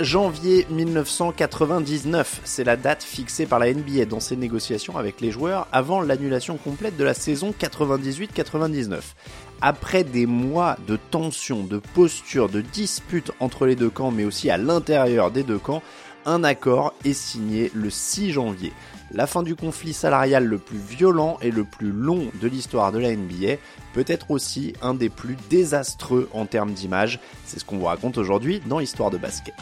Janvier 1999, c'est la date fixée par la NBA dans ses négociations avec les joueurs avant l'annulation complète de la saison 98-99. Après des mois de tensions, de postures, de disputes entre les deux camps, mais aussi à l'intérieur des deux camps, un accord est signé le 6 janvier. La fin du conflit salarial le plus violent et le plus long de l'histoire de la NBA, peut-être aussi un des plus désastreux en termes d'image. C'est ce qu'on vous raconte aujourd'hui dans Histoire de basket.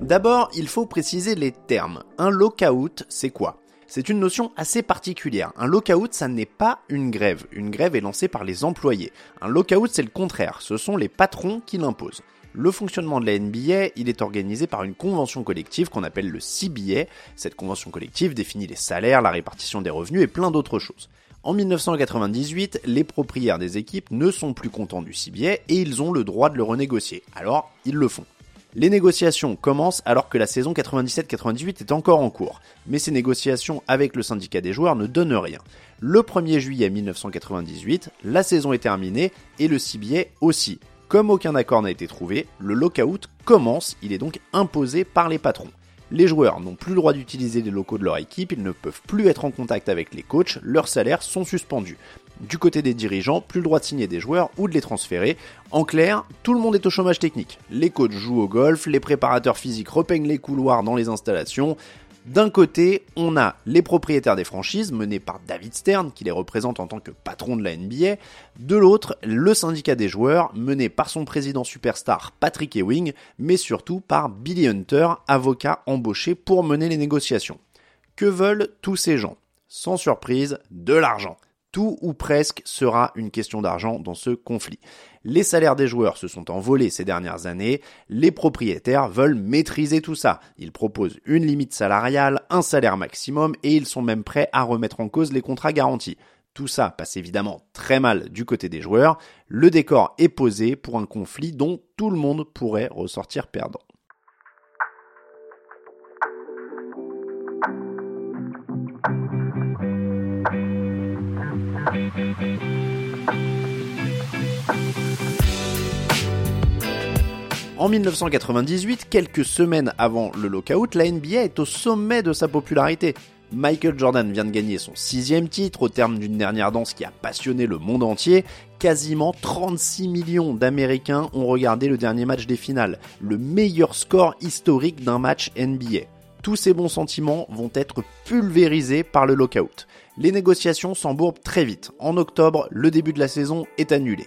D'abord, il faut préciser les termes. Un lockout, c'est quoi? C'est une notion assez particulière. Un lockout, ça n'est pas une grève. Une grève est lancée par les employés. Un lockout, c'est le contraire. Ce sont les patrons qui l'imposent. Le fonctionnement de la NBA, il est organisé par une convention collective qu'on appelle le CBA. Cette convention collective définit les salaires, la répartition des revenus et plein d'autres choses. En 1998, les propriétaires des équipes ne sont plus contents du CBA et ils ont le droit de le renégocier. Alors, ils le font. Les négociations commencent alors que la saison 97-98 est encore en cours, mais ces négociations avec le syndicat des joueurs ne donnent rien. Le 1er juillet 1998, la saison est terminée et le CBA aussi. Comme aucun accord n'a été trouvé, le lockout commence, il est donc imposé par les patrons. Les joueurs n'ont plus le droit d'utiliser les locaux de leur équipe, ils ne peuvent plus être en contact avec les coachs, leurs salaires sont suspendus. Du côté des dirigeants, plus le droit de signer des joueurs ou de les transférer. En clair, tout le monde est au chômage technique. Les coachs jouent au golf, les préparateurs physiques repeignent les couloirs dans les installations. D'un côté, on a les propriétaires des franchises, menés par David Stern, qui les représente en tant que patron de la NBA. De l'autre, le syndicat des joueurs, mené par son président superstar Patrick Ewing, mais surtout par Billy Hunter, avocat embauché pour mener les négociations. Que veulent tous ces gens? Sans surprise, de l'argent. Tout ou presque sera une question d'argent dans ce conflit. Les salaires des joueurs se sont envolés ces dernières années, les propriétaires veulent maîtriser tout ça. Ils proposent une limite salariale, un salaire maximum et ils sont même prêts à remettre en cause les contrats garantis. Tout ça passe évidemment très mal du côté des joueurs. Le décor est posé pour un conflit dont tout le monde pourrait ressortir perdant. En 1998, quelques semaines avant le lockout, la NBA est au sommet de sa popularité. Michael Jordan vient de gagner son sixième titre au terme d'une dernière danse qui a passionné le monde entier. Quasiment 36 millions d'Américains ont regardé le dernier match des finales, le meilleur score historique d'un match NBA. Tous ces bons sentiments vont être pulvérisés par le lockout. Les négociations s'embourbent très vite. En octobre, le début de la saison est annulé.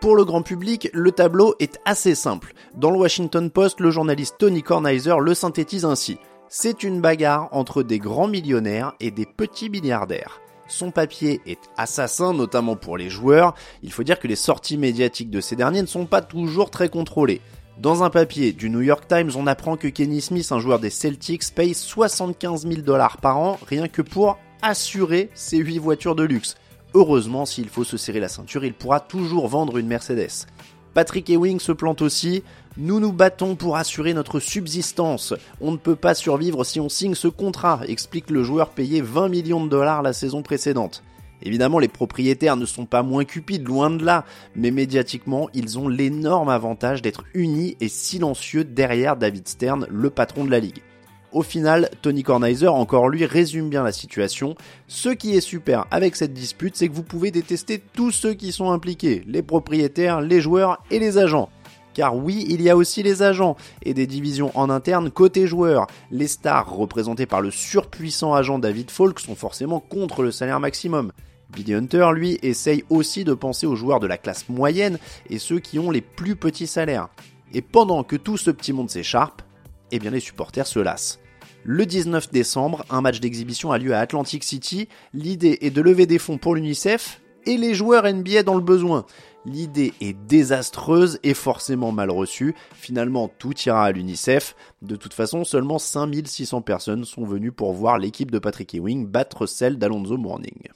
Pour le grand public, le tableau est assez simple. Dans le Washington Post, le journaliste Tony Kornheiser le synthétise ainsi. C'est une bagarre entre des grands millionnaires et des petits milliardaires. Son papier est assassin, notamment pour les joueurs. Il faut dire que les sorties médiatiques de ces derniers ne sont pas toujours très contrôlées. Dans un papier du New York Times, on apprend que Kenny Smith, un joueur des Celtics, paye 75 000 dollars par an rien que pour assurer ses 8 voitures de luxe. Heureusement, s'il faut se serrer la ceinture, il pourra toujours vendre une Mercedes. Patrick Ewing se plante aussi. Nous nous battons pour assurer notre subsistance. On ne peut pas survivre si on signe ce contrat, explique le joueur payé 20 millions de dollars la saison précédente. Évidemment, les propriétaires ne sont pas moins cupides, loin de là, mais médiatiquement, ils ont l'énorme avantage d'être unis et silencieux derrière David Stern, le patron de la ligue. Au final, Tony Kornheiser, encore lui, résume bien la situation. Ce qui est super avec cette dispute, c'est que vous pouvez détester tous ceux qui sont impliqués, les propriétaires, les joueurs et les agents. Car oui, il y a aussi les agents et des divisions en interne côté joueurs. Les stars, représentées par le surpuissant agent David Falk, sont forcément contre le salaire maximum. Billy Hunter, lui, essaye aussi de penser aux joueurs de la classe moyenne et ceux qui ont les plus petits salaires. Et pendant que tout ce petit monde s'écharpe, eh bien les supporters se lassent. Le 19 décembre, un match d'exhibition a lieu à Atlantic City. L'idée est de lever des fonds pour l'UNICEF et les joueurs NBA dans le besoin. L'idée est désastreuse et forcément mal reçue. Finalement, tout ira à l'UNICEF. De toute façon, seulement 5600 personnes sont venues pour voir l'équipe de Patrick Ewing battre celle d'Alonzo Mourning.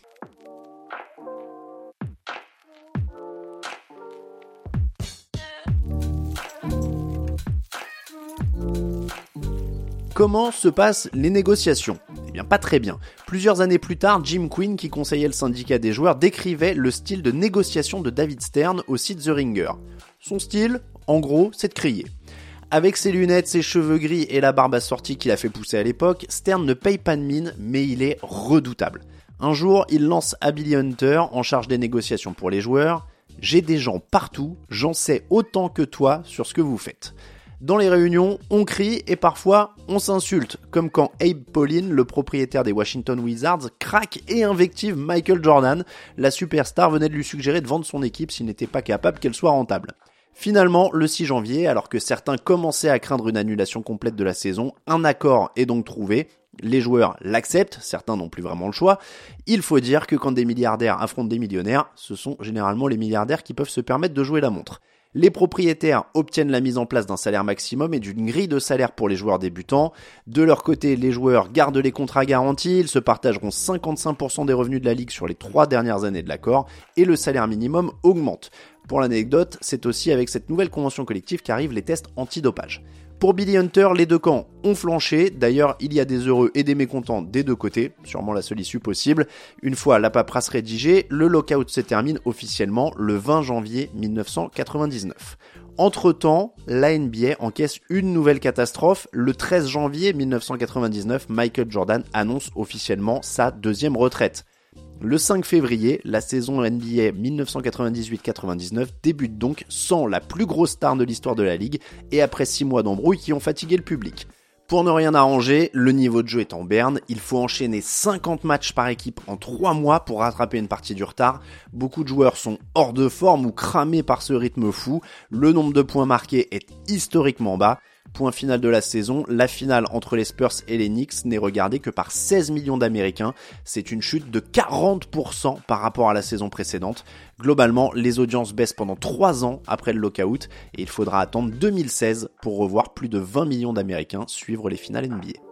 Comment se passent les négociations? Eh bien pas très bien. Plusieurs années plus tard, Jim Quinn, qui conseillait le syndicat des joueurs, décrivait le style de négociation de David Stern au site The Ringer. Son style, en gros, c'est de crier. Avec ses lunettes, ses cheveux gris et la barbe assortie qu'il a fait pousser à l'époque, Stern ne paye pas de mine, mais il est redoutable. Un jour, il lance à Hunter, en charge des négociations pour les joueurs. J'ai des gens partout, j'en sais autant que toi sur ce que vous faites. Dans les réunions, on crie et parfois on s'insulte, comme quand Abe Pauline, le propriétaire des Washington Wizards, craque et invective Michael Jordan. La superstar venait de lui suggérer de vendre son équipe s'il n'était pas capable qu'elle soit rentable. Finalement, le 6 janvier, alors que certains commençaient à craindre une annulation complète de la saison, un accord est donc trouvé. Les joueurs l'acceptent, certains n'ont plus vraiment le choix. Il faut dire que quand des milliardaires affrontent des millionnaires, ce sont généralement les milliardaires qui peuvent se permettre de jouer la montre. Les propriétaires obtiennent la mise en place d'un salaire maximum et d'une grille de salaire pour les joueurs débutants. De leur côté, les joueurs gardent les contrats garantis, ils se partageront 55% des revenus de la ligue sur les trois dernières années de l'accord et le salaire minimum augmente. Pour l'anecdote, c'est aussi avec cette nouvelle convention collective qu'arrivent les tests antidopage. Pour Billy Hunter, les deux camps ont flanché. D'ailleurs, il y a des heureux et des mécontents des deux côtés, sûrement la seule issue possible. Une fois la paperasse rédigée, le lockout se termine officiellement le 20 janvier 1999. Entre-temps, la NBA encaisse une nouvelle catastrophe. Le 13 janvier 1999, Michael Jordan annonce officiellement sa deuxième retraite. Le 5 février, la saison NBA 1998-99 débute donc sans la plus grosse star de l'histoire de la ligue et après 6 mois d'embrouilles qui ont fatigué le public. Pour ne rien arranger, le niveau de jeu est en berne, il faut enchaîner 50 matchs par équipe en 3 mois pour rattraper une partie du retard. Beaucoup de joueurs sont hors de forme ou cramés par ce rythme fou, le nombre de points marqués est historiquement bas Point final de la saison, la finale entre les Spurs et les Knicks n'est regardée que par 16 millions d'Américains. C'est une chute de 40% par rapport à la saison précédente. Globalement, les audiences baissent pendant 3 ans après le lockout et il faudra attendre 2016 pour revoir plus de 20 millions d'Américains suivre les finales NBA.